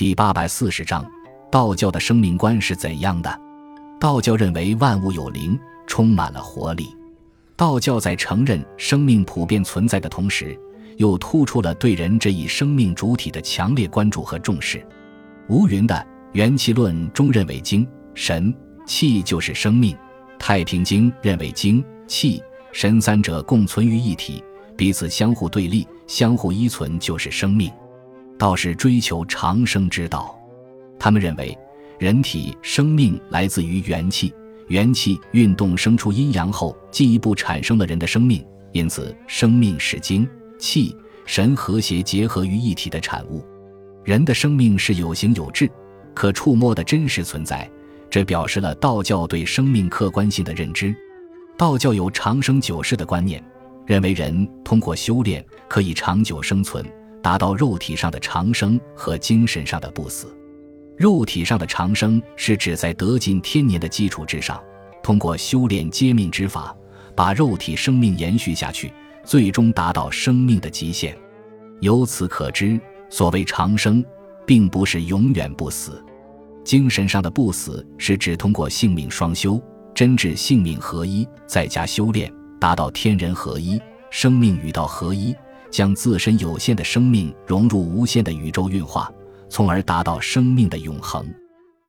第八百四十章，道教的生命观是怎样的？道教认为万物有灵，充满了活力。道教在承认生命普遍存在的同时，又突出了对人这一生命主体的强烈关注和重视。吴云的《元气论》中认为精神气就是生命，《太平经》认为精气神三者共存于一体，彼此相互对立，相互依存就是生命。道是追求长生之道，他们认为人体生命来自于元气，元气运动生出阴阳后，进一步产生了人的生命，因此生命是精气神和谐结合于一体的产物。人的生命是有形有质、可触摸的真实存在，这表示了道教对生命客观性的认知。道教有长生久世的观念，认为人通过修炼可以长久生存。达到肉体上的长生和精神上的不死。肉体上的长生是指在得尽天年的基础之上，通过修炼接命之法，把肉体生命延续下去，最终达到生命的极限。由此可知，所谓长生，并不是永远不死。精神上的不死是指通过性命双修，真至性命合一，再加修炼，达到天人合一，生命与道合一。将自身有限的生命融入无限的宇宙运化，从而达到生命的永恒。